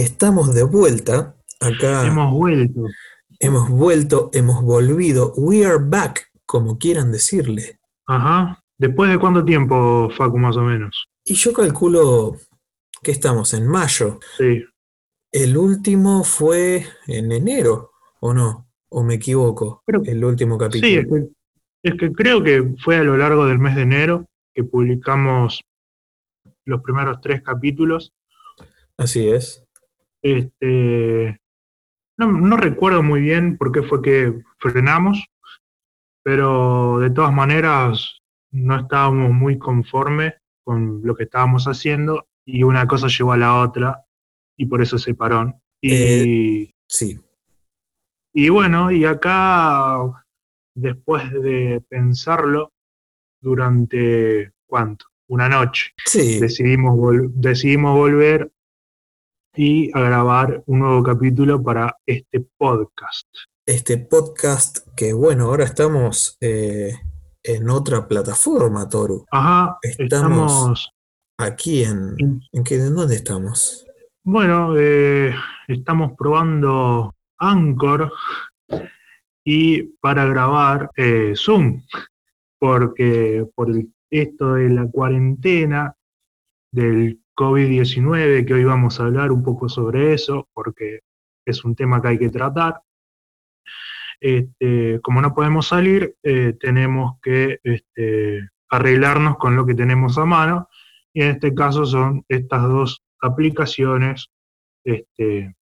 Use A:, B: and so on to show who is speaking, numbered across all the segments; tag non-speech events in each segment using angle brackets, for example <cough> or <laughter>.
A: Estamos de vuelta. Acá
B: Hemos vuelto.
A: hemos vuelto, hemos volvido. We are back, como quieran decirle.
B: Ajá. ¿Después de cuánto tiempo, Facu, más o menos?
A: Y yo calculo que estamos en mayo.
B: Sí.
A: El último fue en enero, ¿o no? ¿O me equivoco?
B: Creo-
A: El último capítulo.
B: Sí, es que, es que creo que fue a lo largo del mes de enero que publicamos los primeros tres capítulos.
A: Así es.
B: Este, no, no recuerdo muy bien por qué fue que frenamos, pero de todas maneras no estábamos muy conformes con lo que estábamos haciendo y una cosa llevó a la otra y por eso se paró. Y,
A: Sí.
B: y bueno, y acá, después de pensarlo durante, ¿cuánto? Una noche
A: Sí.
B: decidimos, vol- decidimos volver y a grabar un nuevo capítulo para este podcast.
A: Este podcast que, bueno, ahora estamos eh, en otra plataforma, Toru.
B: Ajá,
A: Estamos-
B: estamos,
A: Aquí en...
B: en-
A: ¿En, qué, ¿en dónde estamos?
B: bueno, eh, estamos probando Anchor y para grabar eh, Zoom, porque por el- esto de la cuarentena del COVID-19, que hoy vamos a hablar un poco sobre eso, porque es un tema que hay que tratar. Este, como no podemos salir, eh, tenemos que este, arreglarnos con lo que tenemos a mano, y en este caso son estas dos aplicaciones, este,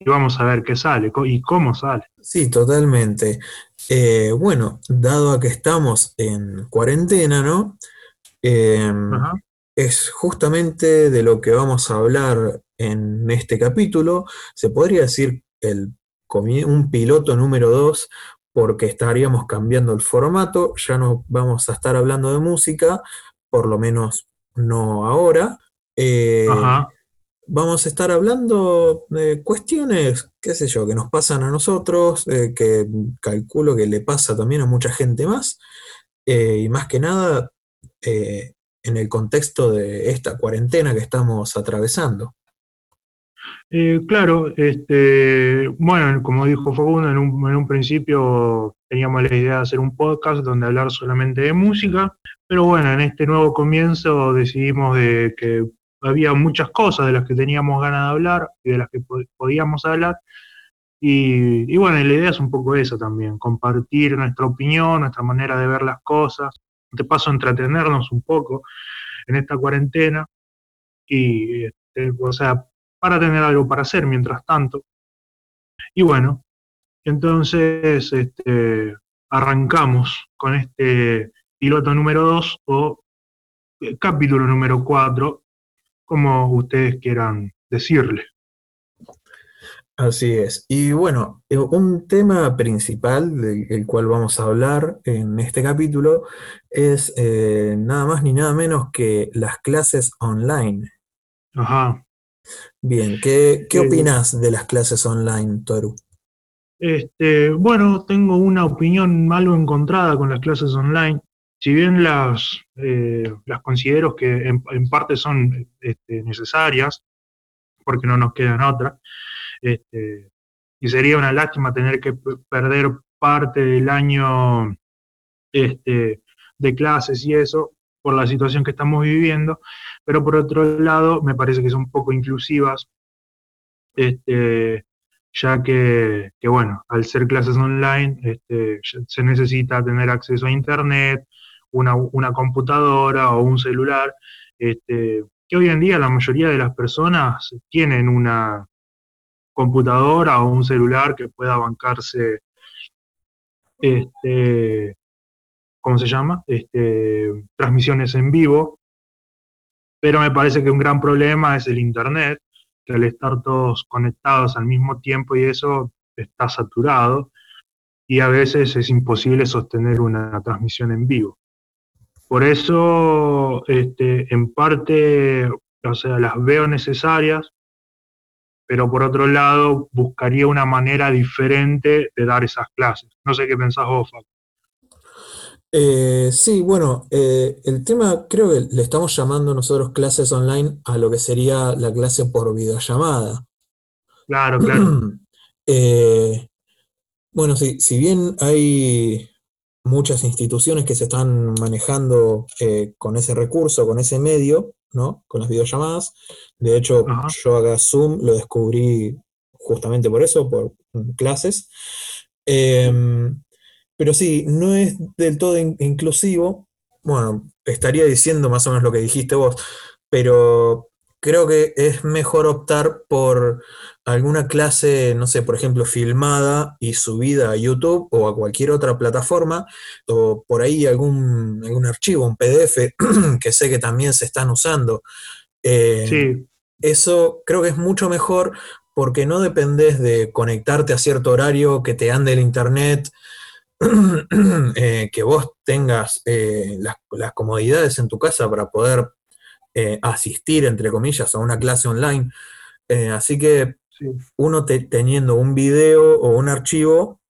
B: y vamos a ver qué sale y cómo sale.
A: Sí, totalmente. Eh, bueno, dado a que estamos en cuarentena, ¿no? Em,
B: Ajá.
A: Es justamente de lo que vamos a hablar en este capítulo. Se podría decir el, un piloto número 2 porque estaríamos cambiando el formato. Ya no vamos a estar hablando de música, por lo menos no ahora. Eh,
B: Ajá.
A: Vamos a estar hablando de cuestiones, qué sé yo, que nos pasan a nosotros, eh, que calculo que le pasa también a mucha gente más, eh, y más que nada en el contexto de esta cuarentena que estamos atravesando.
B: Eh, claro, este, bueno, como dijo Facundo, en un, principio teníamos la idea de hacer un podcast donde hablar solamente de música, pero bueno, en este nuevo comienzo decidimos de que había muchas cosas de las que teníamos ganas de hablar y de las que po- podíamos hablar. Y, bueno, la idea es un poco eso también, compartir nuestra opinión, nuestra manera de ver las cosas, de paso entretenernos un poco en esta cuarentena y, este, o sea, para tener algo para hacer mientras tanto. Y bueno, entonces este, arrancamos con este piloto número 2 o eh, capítulo número 4, como ustedes quieran decirle.
A: Así es. Y bueno, eh, un tema principal del el cual vamos a hablar en este capítulo es eh, nada más ni nada menos que las clases online.
B: Ajá.
A: Bien, ¿qué, qué
B: Eh,
A: opinas de las clases online, Toru?
B: Este, bueno, tengo una opinión algo encontrada con las clases online. Si bien las, eh, las considero que en, en parte son este, necesarias, porque no nos quedan otras, este, y sería una lástima tener que perder parte del año este, de clases y eso por la situación que estamos viviendo, pero por otro lado me parece que son poco inclusivas, este, ya que, que, bueno, al ser clases online este, se necesita tener acceso a internet, una, computadora o un celular, que hoy en día la mayoría de las personas tienen una computadora o un celular que pueda bancarse, este, ¿cómo se llama? Este, transmisiones en vivo, pero me parece que un gran problema es el internet, que al estar todos conectados al mismo tiempo y eso está saturado y a veces es imposible sostener una transmisión en vivo. Por eso, este, en parte, o sea, las veo necesarias, pero por otro lado, buscaría una manera diferente de dar esas clases. No sé qué pensás vos, Facu.
A: Eh, sí, bueno, eh, el tema creo que le estamos llamando nosotros clases online a lo que sería la clase por videollamada.
B: Claro, claro. <clears throat>
A: Eh, bueno, sí, si bien hay muchas instituciones que se están manejando eh, con ese recurso, con ese medio, ¿no? Con las videollamadas. De hecho,
B: Ajá,
A: yo acá Zoom lo descubrí justamente por eso, por mm, clases. Em, pero sí, no es del todo in- inclusivo. Bueno, estaría diciendo más o menos lo que dijiste vos, pero creo que es mejor optar por alguna clase, no sé, por ejemplo, filmada y subida a YouTube o a cualquier otra plataforma, o por ahí algún, algún archivo, un PDF, <clears throat> que sé que también se están usando. Eh,
B: sí,
A: eso creo que es mucho mejor porque no dependes de conectarte a cierto horario, que te ande el internet, <clears throat> eh, que vos tengas eh, las, las comodidades en tu casa para poder eh, asistir, entre comillas, a una clase online. Eh, así que
B: sí,
A: uno te- teniendo un video o un archivo,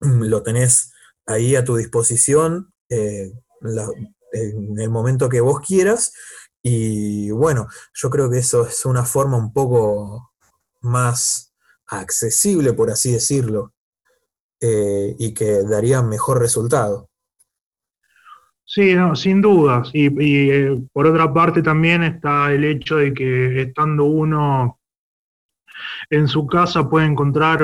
A: lo tenés ahí a tu disposición eh, la- en el momento que vos quieras. Y bueno, yo creo que eso es una forma un poco más accesible, por así decirlo, y que daría mejor resultado.
B: Sí, no, sin dudas. Y, y, eh, por otra parte también está el hecho de que estando uno en su casa puede encontrar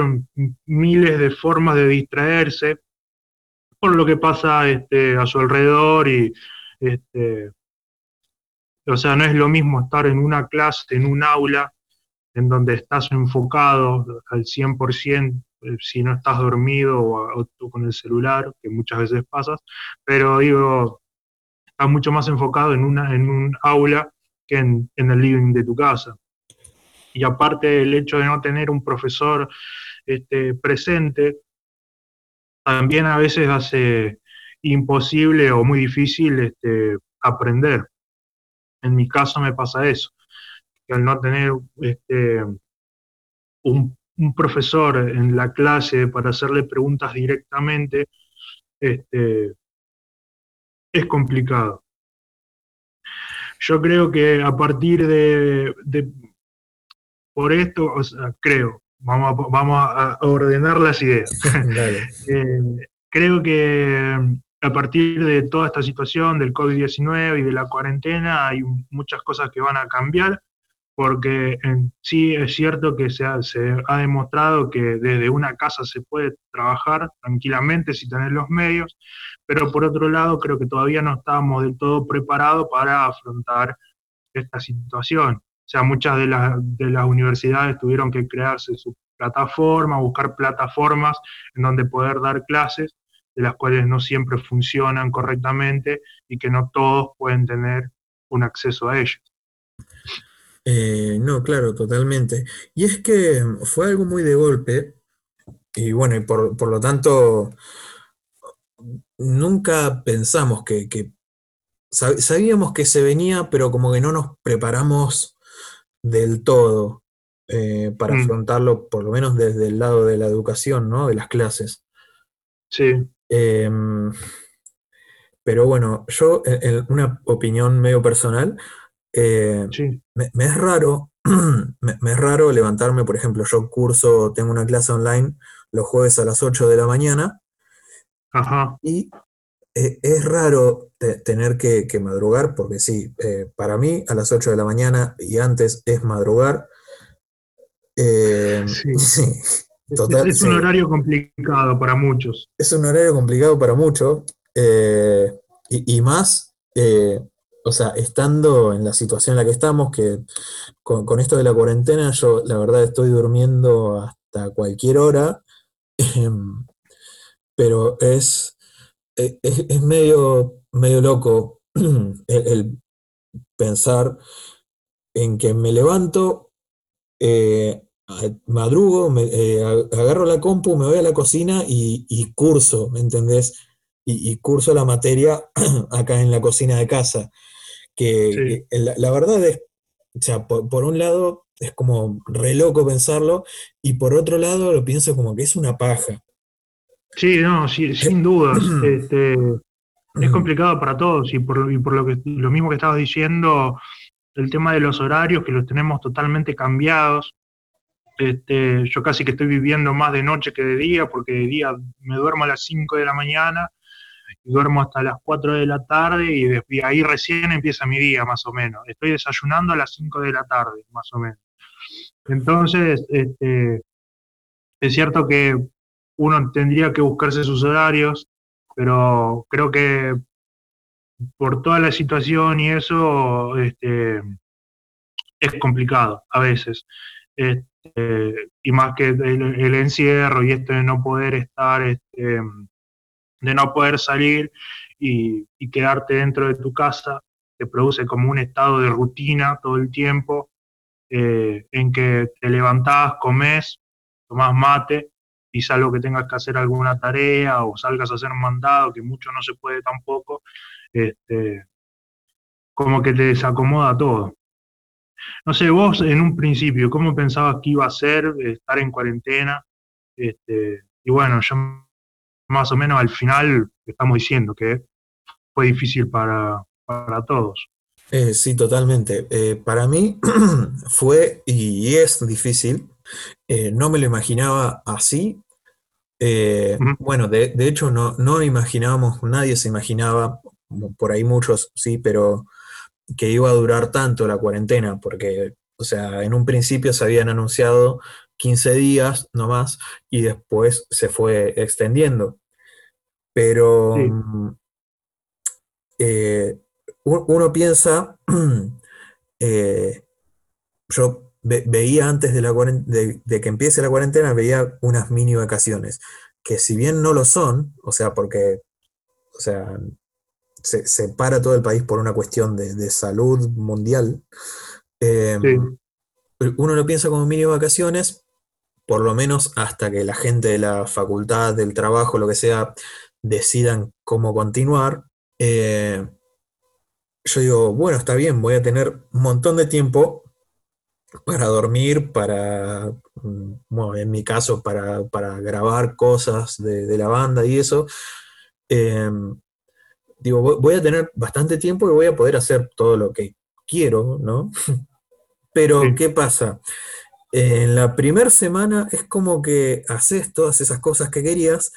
B: miles de formas de distraerse por lo que pasa este, a su alrededor y este, o sea, no es lo mismo estar en una clase, en un aula, en donde estás enfocado al 100%, eh, si no estás dormido o, o con el celular, que muchas veces pasas, pero digo, estás mucho más enfocado en, una, en un aula que en, en el living de tu casa. Y aparte el hecho de no tener un profesor este, presente, también a veces hace imposible o muy difícil este, aprender. En mi caso me pasa eso, que al no tener este, un, un, profesor en la clase para hacerle preguntas directamente, este, es complicado. Yo creo que a partir de, de por esto, o sea, creo, vamos a, vamos a ordenar las ideas. <laughs> eh, creo que a partir de toda esta situación del COVID-19 y de la cuarentena hay muchas cosas que van a cambiar, porque sí es cierto que se ha, demostrado que desde una casa se puede trabajar tranquilamente si tener los medios, pero por otro lado creo que todavía no estábamos del todo preparados para afrontar esta situación. O sea, muchas de, de las universidades tuvieron que crearse su plataforma, buscar plataformas en donde poder dar clases, de las cuales no siempre funcionan correctamente y que no todos pueden tener un acceso a ellas.
A: Eh, no, claro, totalmente. Y es que fue algo muy de golpe, y bueno, y por, por lo tanto, nunca pensamos que, que, sabíamos que se venía, pero como que no nos preparamos del todo eh, para mm. afrontarlo, por lo menos desde el lado de la educación, ¿no? De las clases.
B: Sí.
A: Eh, pero bueno, yo, en una opinión medio personal, eh,
B: sí.
A: me, me, es raro, <clears throat> me, me, es raro levantarme, por ejemplo, yo curso, tengo una clase online los jueves a las 8 de la mañana,
B: Ajá.
A: y eh, es raro te, tener que, que, madrugar, porque sí, eh, para mí a las 8 de la mañana y antes es madrugar.
B: Sí. <laughs>
A: sí.
B: Total, es, un sí. horario complicado para muchos.
A: Es un horario complicado para muchos, y, y, más eh, o sea, estando en la situación en la que estamos, que con, esto de la cuarentena, yo la verdad estoy durmiendo hasta cualquier hora, eh, pero es, es, es, medio, medio loco <clears throat> el, pensar en que me levanto, eh, madrugo, me, eh, agarro la compu, me voy a la cocina y, curso, ¿me entendés? Y, curso la materia <clears throat> acá en la cocina de casa que,
B: Sí.
A: que la, la verdad es, o sea, por, por un lado es como re loco pensarlo, y por otro lado lo pienso como que es una paja.
B: Sí, no, sí, sin dudas. <clears throat> Este, es complicado para todos y por, y por lo, que, lo mismo que estabas diciendo, el tema de los horarios, que los tenemos totalmente cambiados. Este, yo casi que estoy viviendo más de noche que de día, porque de día me duermo a las 5 de la mañana duermo hasta las 4 de la tarde y, ahí recién empieza mi día, más o menos. Estoy desayunando a las 5 de la tarde, más o menos. Entonces, este, es cierto que uno tendría que buscarse sus horarios, pero creo que por toda la situación y eso, este, es complicado a veces. Este, y más que el, encierro y esto de no poder estar, este, de no poder salir y, quedarte dentro de tu casa, te produce como un estado de rutina todo el tiempo, eh, en que te levantás, comes, tomás mate, y salvo que tengas que hacer alguna tarea o salgas a hacer mandado, que mucho no se puede tampoco, este, como que te desacomoda todo. No sé, vos en un principio, ¿cómo pensabas que iba a ser estar en cuarentena? Este, y bueno, ya más o menos al final estamos diciendo que fue difícil para, todos.
A: Eh, sí, totalmente. Eh, para mí <clears throat> fue y es difícil. Eh, no me lo imaginaba así. Bueno, de, hecho no, no imaginábamos, nadie se imaginaba, por ahí muchos sí, pero que iba a durar tanto la cuarentena, porque, o sea, en un principio se habían anunciado 15 días nomás y después se fue extendiendo. Pero eh, uno piensa, <clears throat> eh, yo veía antes de, la de, de, que empiece la cuarentena, veía unas mini vacaciones, que si bien no lo son, o sea, porque, o sea, se, para todo el país por una cuestión de, salud mundial. Em, uno lo piensa como mini vacaciones, por lo menos hasta que la gente de la facultad, del trabajo, lo que sea, decidan cómo continuar. Eh, yo digo, bueno, está bien, voy a tener un montón de tiempo para dormir, para, mm, bueno, en mi caso, para, grabar cosas de, la banda y eso. Em, digo, voy a tener bastante tiempo y voy a poder hacer todo lo que quiero, ¿no? <laughs> Pero, ¿qué pasa? En la primera semana es como que haces todas esas cosas que querías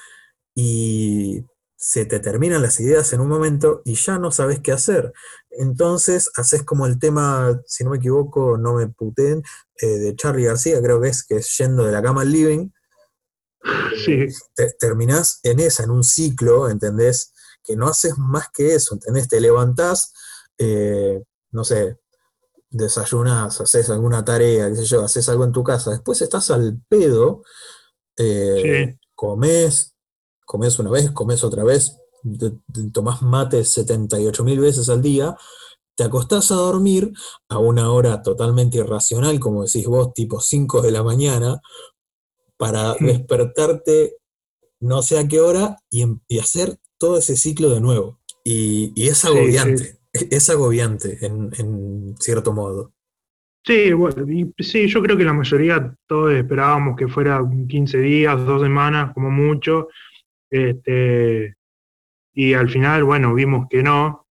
A: y se te terminan las ideas en un momento y ya no sabes qué hacer. Entonces haces como el tema, si no me equivoco, no me puteen, eh, de Charlie García, creo que es, que es yendo de la cama al living. Sí. terminás en esa, en un ciclo, ¿entendés? que no haces más que eso, ¿entendés? Te levantás, eh, no sé, desayunas, haces alguna tarea, qué sé yo, haces algo en tu casa, después estás al pedo, eh, comes, comes una vez, comes otra vez, tomás mate 78 mil veces al día, te acostás a dormir a una hora totalmente irracional, como decís vos, tipo 5 de la mañana, para despertarte no sé a qué hora y, y hacer todo ese ciclo de nuevo. Y, es agobiante, es agobiante en, cierto modo.
B: Sí, sí, yo creo que la mayoría todos esperábamos que fuera 15 días, dos semanas, como mucho. Este, y al final, bueno, vimos que no,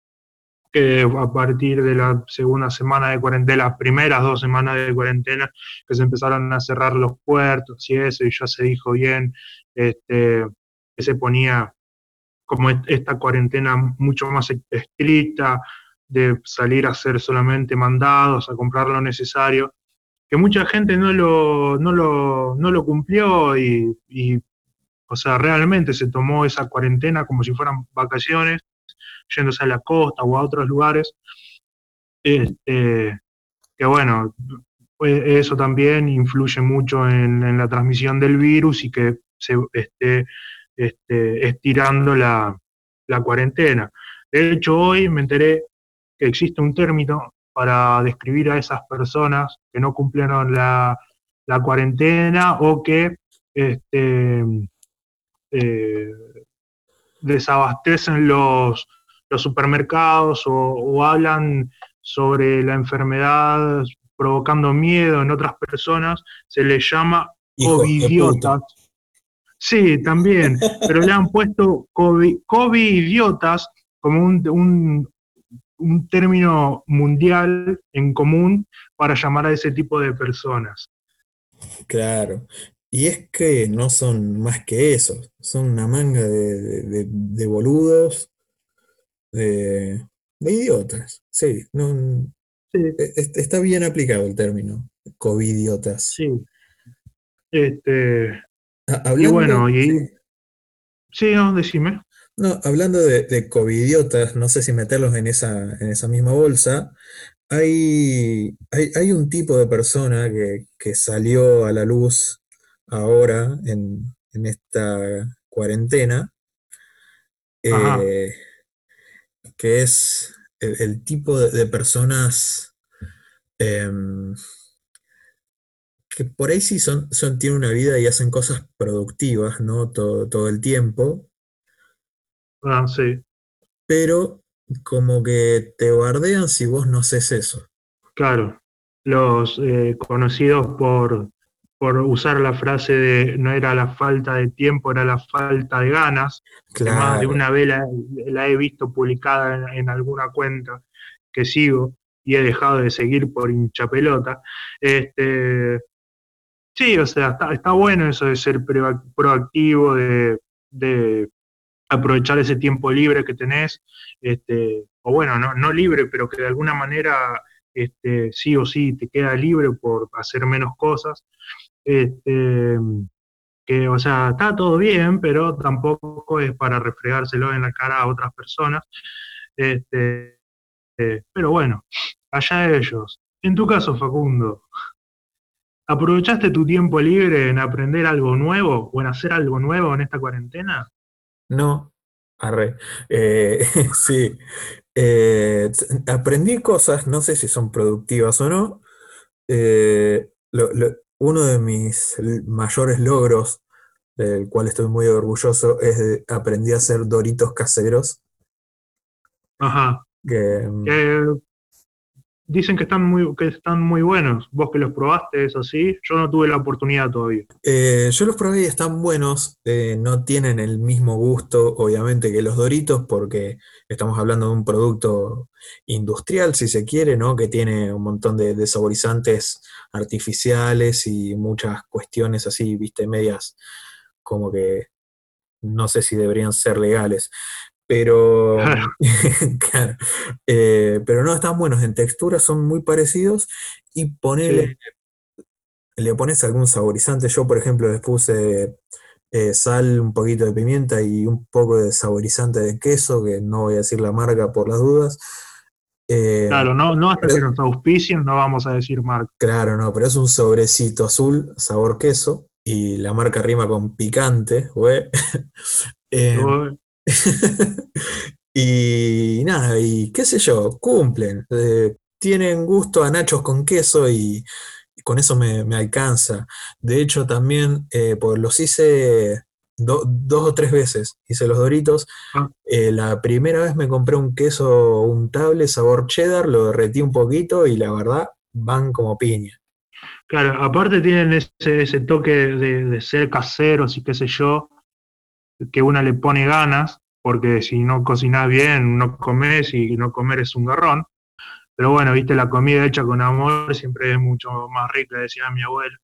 B: que a partir de la segunda semana de cuarentena, las primeras dos semanas de cuarentena, que se empezaron a cerrar los puertos y eso, y ya se dijo bien este, que se ponía como esta cuarentena mucho más estricta, de salir a hacer solamente mandados, a comprar lo necesario, que mucha gente no lo, no lo, no lo cumplió y, o sea, realmente se tomó esa cuarentena como si fueran vacaciones, yéndose a la costa o a otros lugares. Este, que bueno, pues eso también influye mucho en, la transmisión del virus y que se esté este, estirando la, cuarentena. De hecho, hoy me enteré que existe un término para describir a esas personas que no cumplieron la, cuarentena o que este, eh, desabastecen los, los supermercados o, hablan sobre la enfermedad provocando miedo en otras personas, se les llama covidiotas. Sí, también, pero le han puesto COVID, idiotas como un, un término mundial en común para llamar a ese tipo de personas.
A: Claro. Y es que no son más que eso, son una manga de, boludos, de, idiotas. Sí, no, e, está bien aplicado el término, covidiotas.
B: Sí. Este, ah, y bueno, y, sí. no, decime.
A: No, hablando de, de covidiotas, no sé si meterlos en esa, en esa misma bolsa, hay, hay, un tipo de persona que, que salió a la luz ahora en, esta cuarentena, eh, que es el, tipo de, personas em, que por ahí sí son, son, tienen una vida y hacen cosas productivas, ¿no? Todo, todo el tiempo.
B: Ah, sí.
A: Pero como que te bardean si vos no haces eso.
B: Claro, los eh, conocidos por por usar la frase de no era la falta de tiempo, era la falta de ganas. Más de una vez la, he visto publicada en, alguna cuenta que sigo y he dejado de seguir por hincha pelota. Este, sí, o sea, está, bueno eso de ser proactivo, de, aprovechar ese tiempo libre que tenés, este, o bueno, no, no libre, pero que de alguna manera este, sí o sí te queda libre por hacer menos cosas. Este, que, o sea, está todo bien, pero tampoco es para refregárselo en la cara a otras personas. Este, eh, pero bueno, allá ellos. En tu caso, Facundo, ¿aprovechaste tu tiempo libre en aprender algo nuevo o en hacer algo nuevo en esta cuarentena?
A: No, arre. Eh, <laughs> sí, eh, aprendí cosas, no sé si son productivas o no. lo, uno de mis mayores logros, del cual estoy muy orgulloso, es que aprendí a hacer doritos caseros.
B: Ajá. Que, mm, dicen que están, muy, que están muy buenos. Vos que los probaste, es así. Yo no tuve la oportunidad todavía.
A: Eh, yo los probé y están buenos. Eh, no tienen el mismo gusto, obviamente, que los doritos, porque estamos hablando de un producto industrial, si se quiere, ¿no? Que tiene un montón de, saborizantes artificiales y muchas cuestiones así, viste, medias como que no sé si deberían ser legales. Pero, <laughs> eh, pero no están buenos en textura, son muy parecidos y ponele, le pones algún saborizante. Yo, por ejemplo, les puse eh, sal, un poquito de pimienta y un poco de saborizante de queso, que no voy a decir la marca por las dudas.
B: Eh, claro, no, no hasta que nos auspicien no vamos a decir marca.
A: Claro, no, pero es un sobrecito azul, sabor queso, y la marca rima con picante, güey. <laughs> <laughs> y nada, y qué sé yo, cumplen. Eh, tienen gusto a nachos con queso y, con eso me, alcanza. De hecho, también eh, pues los hice dos o tres veces. Hice los doritos. Ah. Eh, la primera vez me compré un queso untable sabor cheddar, lo derretí un poquito y la verdad van como piña.
B: Claro, aparte tienen ese, toque de, ser caseros y qué sé yo, que una le pone ganas, porque si no cocinas bien, no comes y no comer es un garrón. Pero bueno, viste, la comida hecha con amor siempre es mucho más rica, decía mi abuelo.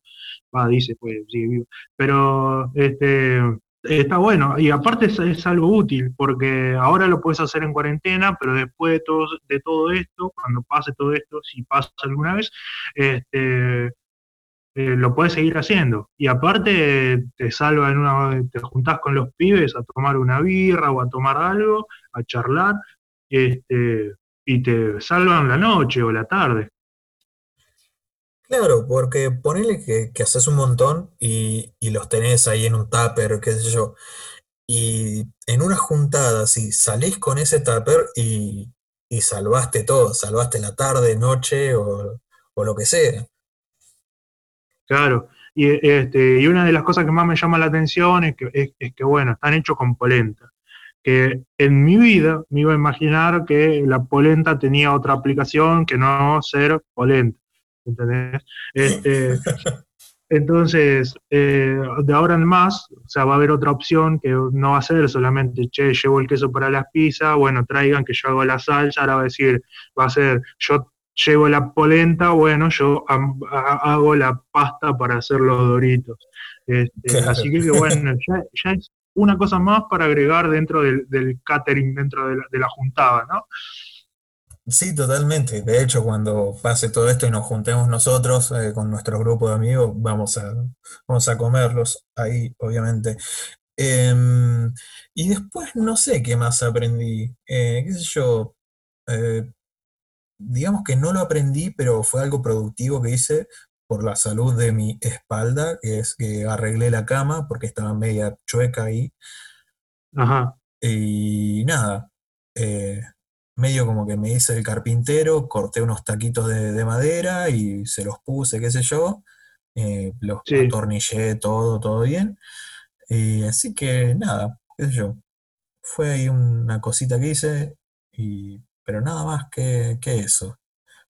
B: Va, dice, pues sí, vivo. Pero este, está bueno. Y aparte es, algo útil, porque ahora lo puedes hacer en cuarentena, pero después de todo, de todo esto, cuando pase todo esto, si pasa alguna vez, este, eh, lo puedes seguir haciendo. Y aparte te salva en una, te juntás con los pibes a tomar una birra o a tomar algo, a charlar, este, y te salvan la noche o la tarde.
A: Claro, porque ponele que, haces un montón y, los tenés ahí en un tupper, qué sé yo, y en una juntada, si salís con ese tupper y, salvaste todo, salvaste la tarde, noche o, lo que sea.
B: Claro, y, este, y una de las cosas que más me llama la atención es que, es que bueno, están hechos con polenta que en mi vida me iba a imaginar que la polenta tenía otra aplicación que no ser polenta. ¿Entendés? Este, <laughs> Entonces, eh, de ahora en más, o sea, va a haber otra opción que no va a ser solamente, che, llevo el queso para las pizzas, bueno, traigan que yo hago la salsa, ahora va a decir, va a ser, yo llevo la polenta, bueno, yo hago la pasta para hacer los doritos. Este, así que, bueno, ya, es una cosa más para agregar dentro del, catering, dentro de la, de la juntada, ¿no?
A: Sí, totalmente. De hecho, cuando pase todo esto y nos juntemos nosotros eh, con nuestro grupo de amigos, vamos a, vamos a comerlos ahí, obviamente. Em, y después no sé qué más aprendí. Eh, qué sé yo. Eh, digamos que no lo aprendí, pero fue algo productivo que hice por la salud de mi espalda, que es que arreglé la cama porque estaba media chueca ahí.
B: Ajá.
A: Y nada medio como que me hice el carpintero, corté unos taquitos de, madera y se los puse, qué sé yo, eh, los atornillé todo, todo bien. Y así que nada, qué sé yo. Fue ahí una cosita que hice, y, pero nada más que, eso.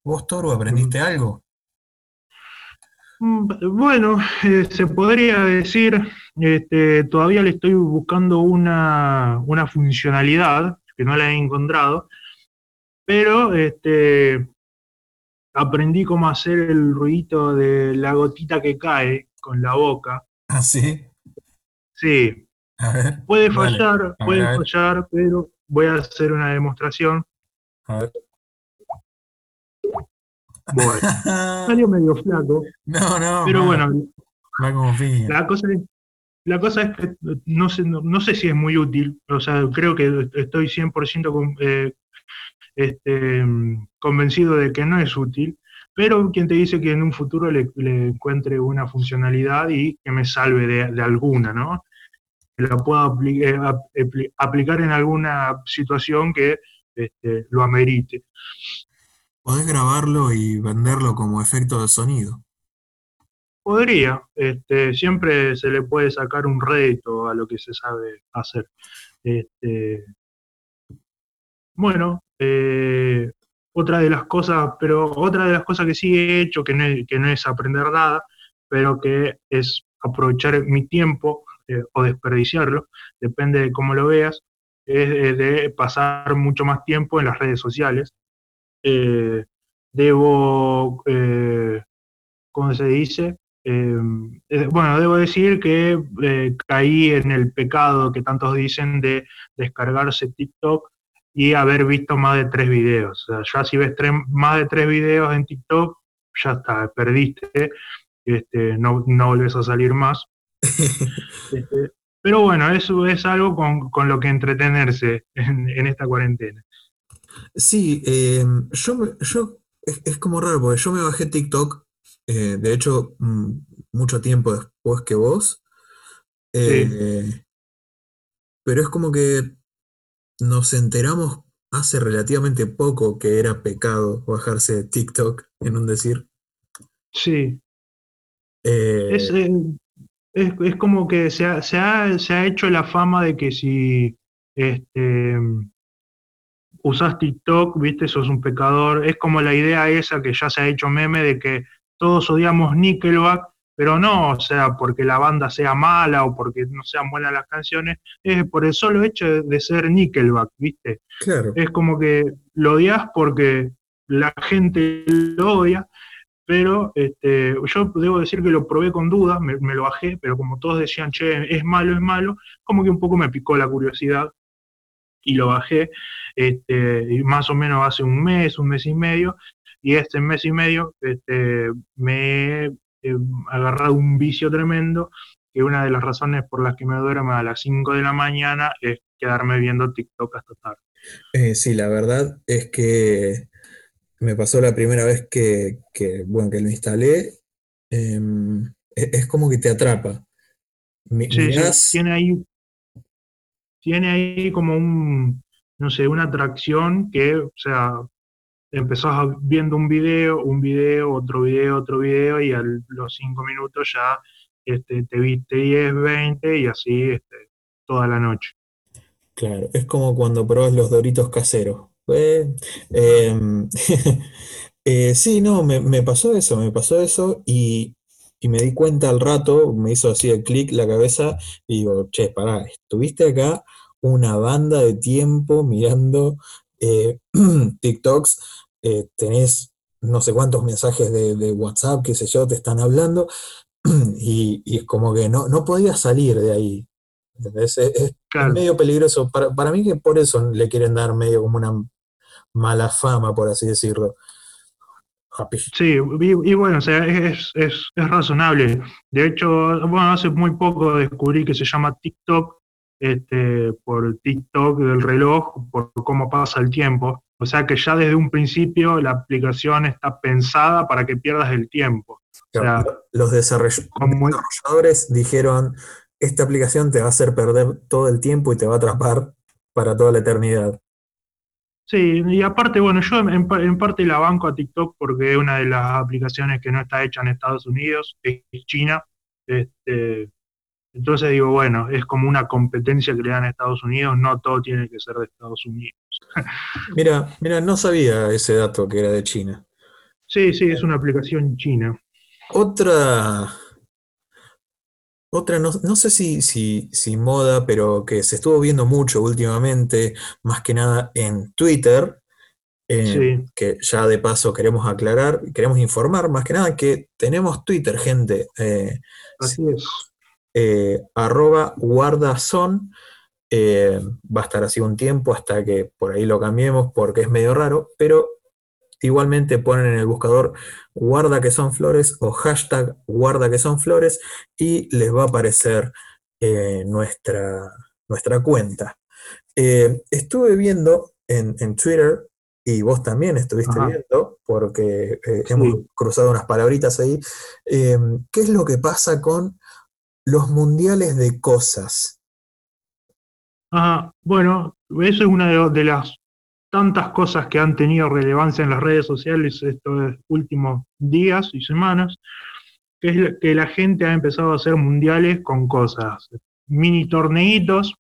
A: ¿Vos, Toro, aprendiste algo?
B: Mm, bueno, eh, se podría decir, este, todavía le estoy buscando una, una funcionalidad que no la he encontrado, pero este, aprendí cómo hacer el ruidito de la gotita que cae con la boca. <laughs>
A: ¿Ah, sí?
B: Sí. puede fallar, puede fallar, pero voy a hacer una demostración. A ver. Bueno, <laughs> salió medio flaco.
A: No, no.
B: Pero bueno, la cosa es, la cosa es que no sé, no, sé si es muy útil, o sea, creo que estoy 100% con, eh, este, convencido de que no es útil, pero quien te dice que en un futuro le, encuentre una funcionalidad y que me salve de, alguna, ¿no? Que la pueda eh, aplicar en alguna situación que este, lo amerite.
A: Podés grabarlo y venderlo como efecto de sonido.
B: Podría, este, siempre se le puede sacar un rédito a lo que se sabe hacer. Este, bueno, eh, otra de las cosas, pero otra de las cosas que sí he hecho, que no es, que no es aprender nada, pero que es aprovechar mi tiempo eh, o desperdiciarlo, depende de cómo lo veas, es de pasar mucho más tiempo en las redes sociales. Eh, debo, ¿cómo se dice? bueno, debo decir que caí en el pecado que tantos dicen de descargarse TikTok y haber visto más de tres videos. O sea, ya si ves más de tres videos en TikTok, ya está, perdiste, este, no, no volvés a salir más. <laughs> Este, pero bueno, eso es algo con, lo que entretenerse en, esta cuarentena.
A: Sí, eh, yo, yo es, como raro, porque yo me bajé TikTok, eh, de hecho, mm, mucho tiempo después que vos. Eh, pero es como que nos enteramos hace relativamente poco que era pecado bajarse de TikTok, en un decir.
B: Sí. Eh, eh, es, como que se ha, se, ha, hecho la fama de que si este, usas TikTok, viste, sos un pecador. Es como la idea esa que ya se ha hecho meme de que todos odiamos Nickelback pero no, o sea, porque la banda sea mala o porque no sean buenas las canciones, es por el solo hecho de, ser Nickelback, ¿viste?
A: Claro.
B: Es como que lo odias porque la gente lo odia, pero este, yo debo decir que lo probé con dudas, me, lo bajé, pero como todos decían, che, es malo, es malo, como que un poco me picó la curiosidad y lo bajé, este, y más o menos hace un mes, un mes y medio, y este mes y medio este, me he agarrado un vicio tremendo, que una de las razones por las que me duermo a las 5 de la mañana es quedarme viendo TikTok hasta tarde.
A: Eh, sí, la verdad es que me pasó la primera vez que, bueno, que lo instalé, em, e-, es, como que te atrapa.
B: tiene ahí, tiene ahí como un, no sé, una atracción que, o sea, empezás viendo un video, un video, otro video, otro video, y a los cinco minutos ya este, te viste 10, 20 y así este, toda la noche.
A: Claro, es como cuando probas los doritos caseros. Em, <laughs> eh, sí, no, me, pasó eso, me pasó eso y y me di cuenta al rato, me hizo así el clic la cabeza y digo, che, pará, estuviste acá una banda de tiempo mirando eh, <clears throat> TikToks, eh, tenés no sé cuántos mensajes de, WhatsApp, qué sé yo, te están hablando, <clears throat> y, es como que no, no podías salir de ahí. Es, es, medio peligroso. Para, para, mí que por eso le quieren dar medio como una mala fama, por así decirlo.
B: Sí, y, bueno, o sea, es, es, es, razonable. De hecho, bueno, hace muy poco descubrí que se llama TikTok este, por TikTok del reloj, por cómo pasa el tiempo. O sea que ya desde un principio la aplicación está pensada para que pierdas el tiempo.
A: los desarrolladores dijeron, esta aplicación te va a hacer perder todo el tiempo y te va a atrapar para toda la eternidad.
B: Sí, y aparte, bueno, yo en, parte la banco a TikTok porque es una de las aplicaciones que no está hecha en Estados Unidos, es China. Este, entonces digo, bueno, es como una competencia que le dan a Estados Unidos, no todo tiene que ser de Estados Unidos. <laughs>
A: mira, mira, no sabía ese dato que era de China.
B: Sí, sí, es una aplicación china.
A: Otra otra, no, sé si, si, moda, pero que se estuvo viendo mucho últimamente, más que nada en Twitter, eh, que ya de paso queremos aclarar, queremos informar, más que nada que tenemos Twitter, gente.
B: Eh, Así es.
A: Eh, arroba guardazón, va a estar así un tiempo hasta que por ahí lo cambiemos porque es medio raro, pero Igualmente ponen en el buscador guarda que son flores o hashtag guarda que son flores y les va a aparecer eh, nuestra, nuestra cuenta. Eh, estuve viendo en, Twitter, y vos también estuviste viendo, porque eh, hemos cruzado unas palabritas ahí, ¿qué es lo que pasa con los mundiales de cosas?
B: bueno, eso es una de las tantas cosas que han tenido relevancia en las redes sociales estos últimos días y semanas, que es que la gente ha empezado a hacer mundiales con cosas, mini torneitos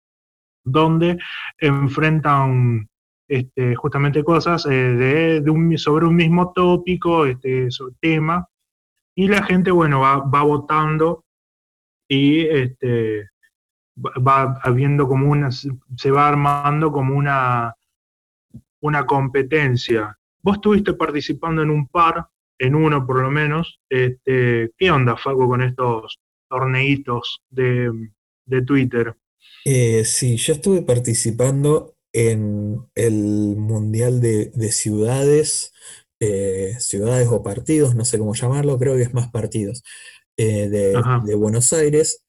B: donde enfrentan este, justamente cosas eh, de, sobre un mismo tópico, este, tema, y la gente, bueno, va, va votando y este, va habiendo como una, se va armando como una una competencia. Vos estuviste participando en un par, en uno por lo menos. Este, ¿Qué onda, Faco, con estos torneitos de, Twitter?
A: Eh, sí, yo estuve participando en el Mundial de, Ciudades, eh, ciudades o partidos, no sé cómo llamarlo, creo que es más partidos, eh, de, de, Buenos Aires.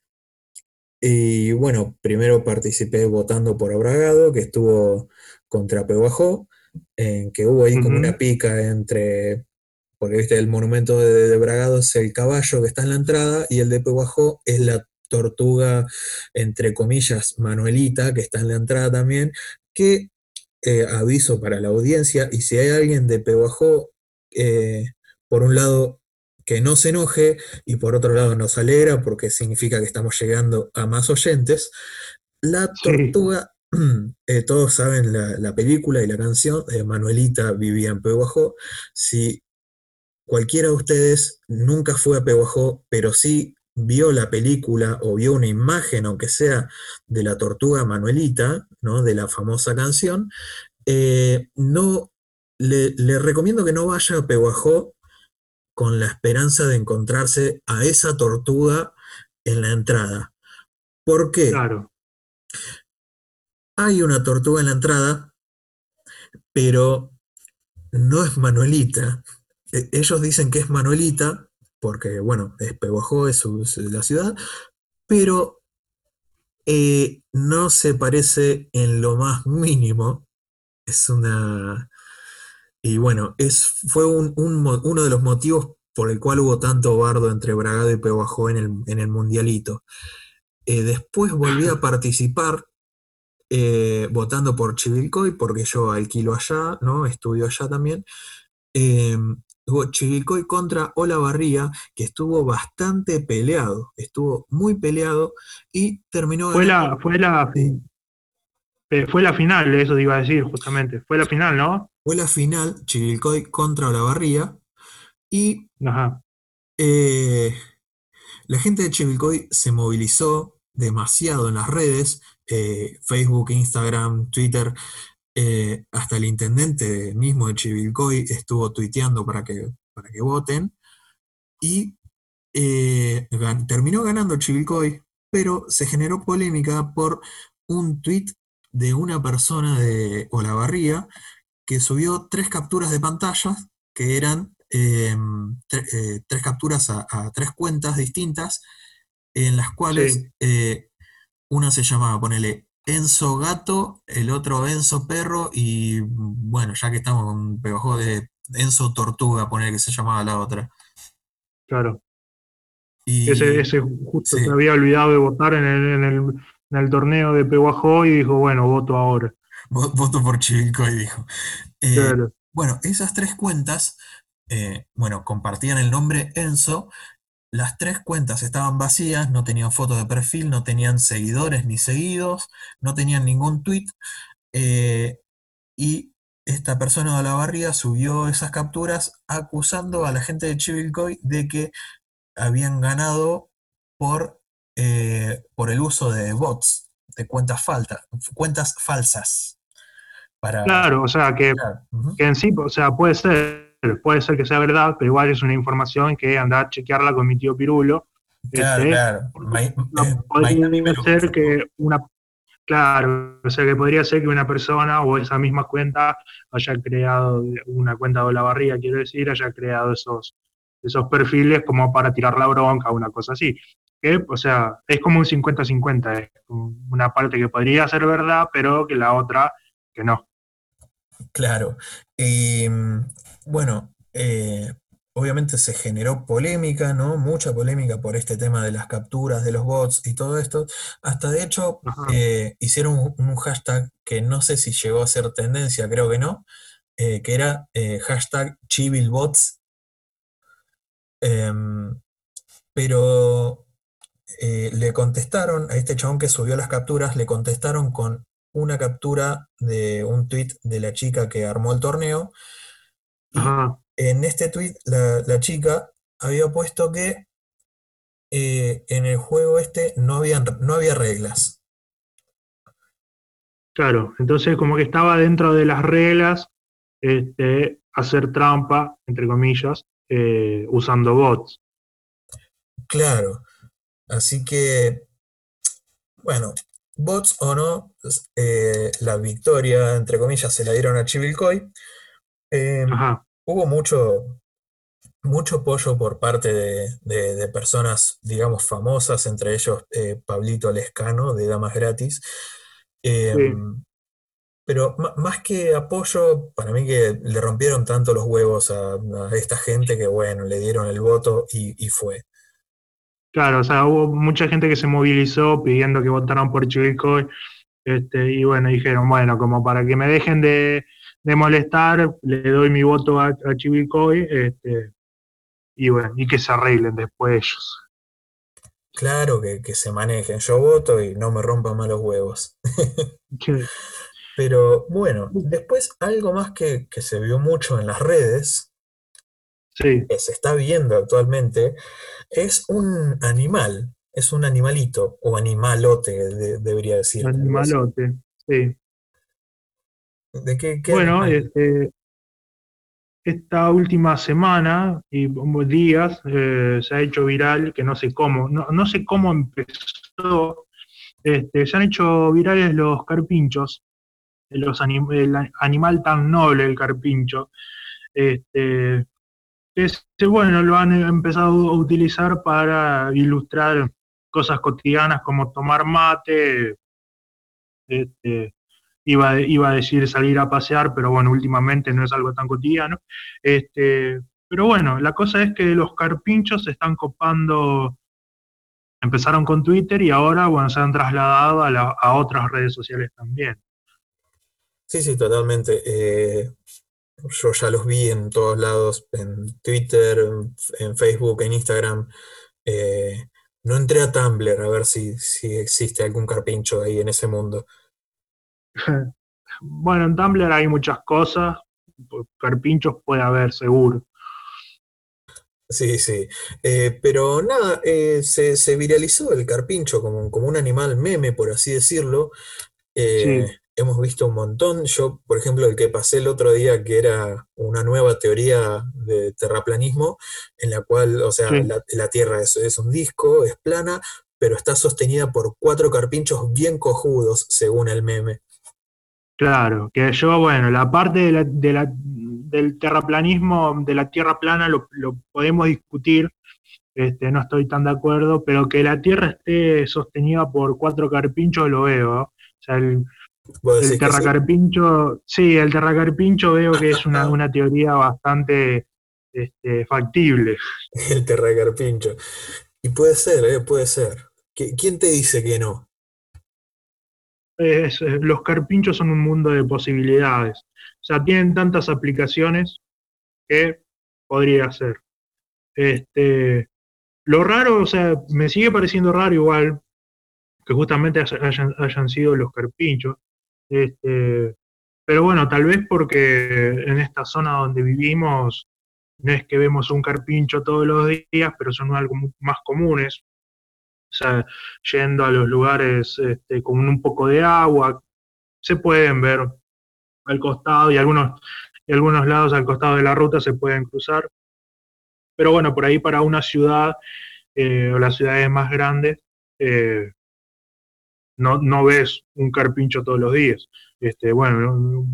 A: Y bueno, primero participé votando por Abragado, que estuvo contra Pehuajó, en que hubo ahí como una pica entre, porque viste, el monumento de, Bragado es el caballo que está en la entrada y el de Pehuajó es la tortuga, entre comillas, Manuelita, que está en la entrada también, que eh, aviso para la audiencia, y si hay alguien de Pehuajó, eh, por un lado, que no se enoje, y por otro lado nos alegra porque significa que estamos llegando a más oyentes, la tortuga <clears throat> Eh, todos saben la, película y la canción, de Manuelita vivía en Pehuajó. Si cualquiera de ustedes nunca fue a Pehuajó, pero sí vio la película o vio una imagen, aunque sea de la tortuga Manuelita, ¿no? de la famosa canción, eh, no, le, recomiendo que no vaya a Pehuajó con la esperanza de encontrarse a esa tortuga en la entrada. ¿Por qué?
B: Claro.
A: Hay una tortuga en la entrada, pero no es Manuelita. E, ellos dicen que es Manuelita, porque, bueno, es es, la ciudad, pero eh, no se parece en lo más mínimo. Es una... Y bueno, es, fue uno de los motivos por el cual hubo tanto bardo entre Bragado y Pehuajó en el, en el Mundialito. Eh, después volví a <clears throat> participar eh, votando por Chivilcoy, porque yo alquilo allá, ¿no? Estudio allá también. Eh, Chivilcoy contra Olavarría, que estuvo bastante peleado, estuvo muy peleado y terminó.
B: Fue la, fue la, eh, fue la final, eso te iba a decir justamente. Fue la final, ¿no?
A: Fue la final, Chivilcoy contra Olavarría. Y
B: Ajá.
A: Eh, La gente de Chivilcoy se movilizó demasiado en las redes, eh, Facebook, Instagram, Twitter, eh, hasta el intendente mismo de Chivilcoy estuvo tuiteando para que, para que voten, y eh, gan- terminó ganando Chivilcoy, pero se generó polémica por un tuit de una persona de Olavarría que subió tres capturas de pantalla que eran eh, tre- eh, tres capturas a, a tres cuentas distintas en las cuales
B: Sí,
A: una se llamaba, ponele, Enzo Gato, el otro Enzo Perro y bueno, ya que estamos con un pegajoso de Enzo Tortuga, ponele que se llamaba la otra.
B: claro. Ese,
A: Y
B: ese justo se había olvidado de votar en el, en el, en el torneo de Pehuajó y dijo, bueno, voto ahora.
A: vo- voto por Chivilcoy, dijo. Eh,
B: Claro.
A: bueno, esas tres cuentas, eh, bueno, compartían el nombre Enzo. Las tres cuentas estaban vacías, no tenían fotos de perfil, no tenían seguidores ni seguidos, no tenían ningún tweet. eh, y esta persona de Olavarría subió esas capturas acusando a la gente de Chivilcoy de que habían ganado por, eh, por el uso de bots, de cuentas, falta, cuentas falsas. Para,
B: Claro, o sea, que,
A: claro,
B: que en sí, o sea, puede ser, puede ser que sea verdad, pero igual es una información que anda a chequearla con mi tío Pirulo.
A: claro,
B: Este,
A: claro.
B: no
A: eh,
B: podría ser que una, claro, o sea, que podría ser que una persona o esa misma cuenta haya creado, una cuenta de la barriga, quiero decir, haya creado esos, esos perfiles como para tirar la bronca o una cosa así. O sea, es como un 50-50, es una parte que podría ser verdad, pero que la otra que no.
A: Claro. Y mm, bueno, eh, obviamente se generó polémica, ¿no? Mucha polémica por este tema de las capturas de los bots y todo esto. Hasta de hecho eh, hicieron un, un hashtag que no sé si llegó a ser tendencia, creo que no, eh, que era eh, hashtag chivilbots. Em, pero le contestaron a este chabón que subió las capturas, le contestaron con una captura de un tweet de la chica que armó el torneo.
B: Ajá.
A: en este tweet la, la chica había puesto que eh, en el juego este no, habían, no había reglas.
B: Claro, entonces como que estaba dentro de las reglas este, hacer trampa, entre comillas, eh, usando bots.
A: Claro. Así que, bueno, bots o no, s- eh, la victoria, entre comillas, se la dieron a Chivilcoy. Eh,
B: Ajá,
A: hubo mucho, mucho apoyo por parte de, de- de personas, digamos, famosas, entre ellos eh, Pablito Lescano de Damas Gratis.
B: sí,
A: Em, pero más que apoyo, para mí que le rompieron tanto los huevos a, a esta gente que, bueno, le dieron el voto y, y fue.
B: Claro, o sea, hubo mucha gente que se movilizó pidiendo que votaran por Chivilcoy, este, y bueno, dijeron, bueno, como para que me dejen de, de molestar, le doy mi voto a, a Chivilcoy, este, y bueno, y que se arreglen después ellos.
A: Claro que, que se manejen, yo voto y no me rompan más los huevos. <laughs> <laughs> Pero bueno, después algo más que, que se vio mucho en las redes,
B: sí,
A: que se está viendo actualmente, es un animal, es un animalito o animalote, de- debería decir.
B: animalote, sí.
A: ¿De qué, qué
B: Bueno, este, esta última semana y días eh, se ha hecho viral, que no sé cómo, no, no sé cómo empezó, este, se han hecho virales los carpinchos, los anim- el animal tan noble, el carpincho, este, que es- que, bueno, lo han empezado a utilizar para ilustrar cosas cotidianas como tomar mate, este, iba, iba a decir salir a pasear, pero bueno, últimamente no es algo tan cotidiano. Este, pero bueno, la cosa es que los carpinchos se están copando, empezaron con Twitter y ahora bueno, se han trasladado a, a otras redes sociales también.
A: Sí, sí, totalmente. Eh, yo ya los vi en todos lados, en Twitter, en, Facebook, en Instagram. Eh, no entré a Tumblr a ver si, si existe algún carpincho ahí en ese mundo. <laughs>
B: Bueno, en Tumblr hay muchas cosas, carpinchos puede haber seguro.
A: Sí, sí. Eh, pero nada, eh, se, se viralizó el carpincho como, como un animal meme, por así decirlo. Eh,
B: Sí,
A: hemos visto un montón. Yo, por ejemplo, el que pasé el otro día, que era una nueva teoría de terraplanismo, en la cual, o sea,
B: sí,
A: la, la Tierra es, es un disco, es plana, pero está sostenida por cuatro carpinchos bien cojudos, según el meme.
B: claro. Que yo, bueno, la parte de la, de la- del terraplanismo, de la Tierra plana, lo, lo podemos discutir. Este, no estoy tan de acuerdo, pero que la Tierra esté sostenida por cuatro carpinchos lo veo. O sea, el,
A: ¿Vos
B: el
A: sí?
B: terracarpincho, sí, el terracarpincho veo que es una, <laughs> una teoría bastante este, factible.
A: El terracarpincho. Y puede ser, ¿eh? Puede ser. ¿Qui- ¿Quién te dice que no?
B: Es, los carpinchos son un mundo de posibilidades. O sea, tienen tantas aplicaciones que podría ser. Este, lo raro, o sea, me sigue pareciendo raro igual que justamente hayan, hayan sido los carpinchos. Este, pero bueno, tal vez porque en esta zona donde vivimos no es que vemos un carpincho todos los días, pero son algo más comunes. O sea, yendo a los lugares este, con un poco de agua, se pueden ver al costado y algunos, y algunos lados al costado de la ruta se pueden cruzar. Pero bueno, por ahí para una ciudad eh, o las ciudades más grandes, eh, no, no ves un carpincho todos los días. Este, bueno, no-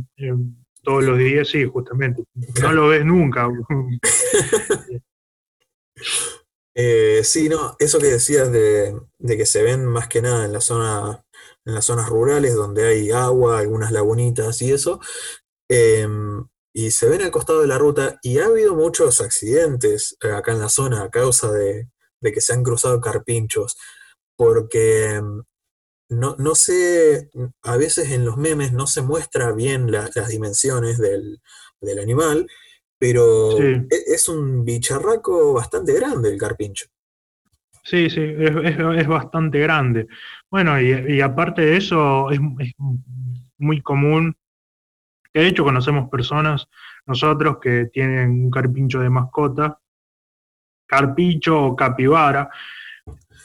B: todos los días sí, justamente. No lo ves nunca. <laughs>
A: Eh, sí, no, eso que decías de, de que se ven más que nada en la zona, en las zonas rurales donde hay agua, algunas lagunitas y eso, em, y se ven al costado de la ruta y ha habido muchos accidentes eh, acá en la zona a causa de, de que se han cruzado carpinchos, porque em, no, no sé, a veces en los memes no se muestra bien la- las dimensiones del, del animal, pero
B: Sí,
A: e- es un bicharraco bastante grande el carpincho.
B: sí, sí, es, es- es bastante grande. Bueno, y, y aparte de eso, es, es muy común, que de hecho conocemos personas, nosotros que tienen un carpincho de mascota, carpincho o capibara,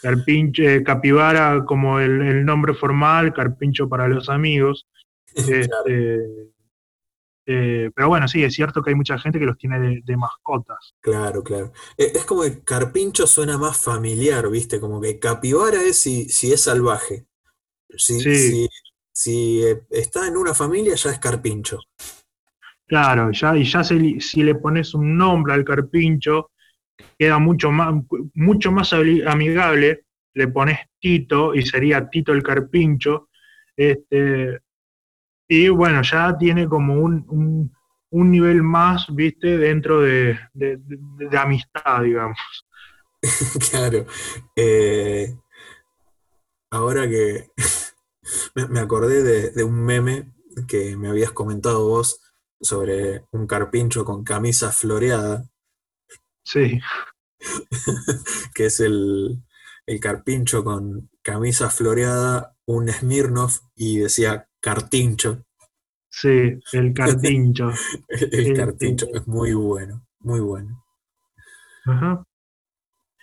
B: carpincho, eh, capibara como el, el nombre formal, carpincho para los amigos. <laughs> Este, eh, pero bueno, sí, es cierto que hay mucha gente que los tiene de, de mascotas.
A: claro, claro. E- Es como que carpincho suena más familiar, ¿viste? Como que capibara es si, si es salvaje. Si,
B: Sí,
A: si, si eh, está en una familia ya es carpincho.
B: claro, ya, y ya se- si le pones un nombre al carpincho, queda mucho más, mucho más amigable, le pones Tito y sería Tito el carpincho, este, y bueno, ya tiene como un, un, nivel más, viste, dentro de, de, amistad, digamos. <laughs>
A: Claro. Eh, ahora que <laughs> me, me acordé de, de un meme que me habías comentado vos sobre un carpincho con camisa floreada,
B: Sí, <laughs>
A: que es el, el carpincho con camisa floreada, un Smirnoff y decía cartincho.
B: sí, el <laughs> carpincho.
A: El
B: Este,
A: cartincho es muy bueno, muy bueno.
B: ajá.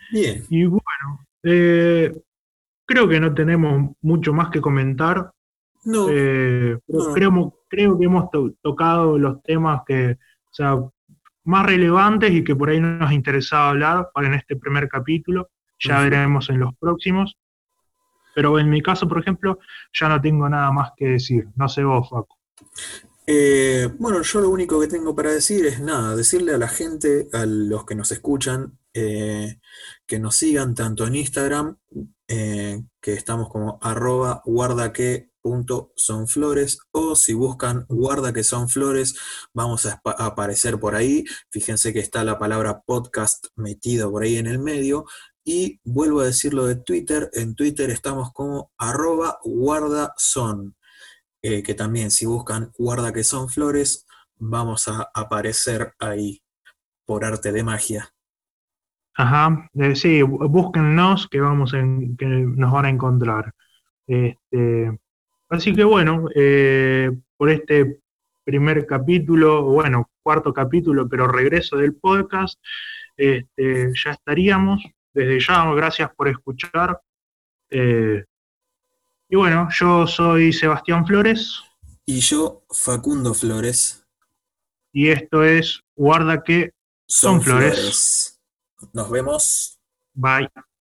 A: Bien,
B: Y bueno, eh, creo que no tenemos mucho más que comentar.
A: no,
B: Eh,
A: no,
B: creo, creo que hemos to- tocado los temas que, o sea, más relevantes y que por ahí nos interesaba hablar para en este primer capítulo. Ya veremos en los próximos. Pero en mi caso, por ejemplo, ya no tengo nada más que decir. No sé vos, Facu.
A: Eh, bueno, yo lo único que tengo para decir es nada, decirle a la gente, a los que nos escuchan, eh, que nos sigan tanto en Instagram, eh, que estamos como arroba guardaque.sonflores, o si buscan guarda que son flores, vamos a, aparecer por ahí. Fíjense que está la palabra podcast metido por ahí en el medio. Y vuelvo a decirlo de Twitter, en Twitter estamos como arroba guardason eh, que también si buscan guarda que son flores, vamos a aparecer ahí por arte de magia.
B: Ajá, eh, sí, bú- búsquennos que vamos que nos van a encontrar. Este, así que bueno, eh, por este primer capítulo, bueno, cuarto capítulo, pero regreso del podcast, este, ya estaríamos. Desde ya, gracias por escuchar. Eh, y bueno, yo soy Sebastián Flores.
A: Y yo, Facundo Flores.
B: Y esto es Guarda que son, flores.
A: Nos vemos.
B: Bye.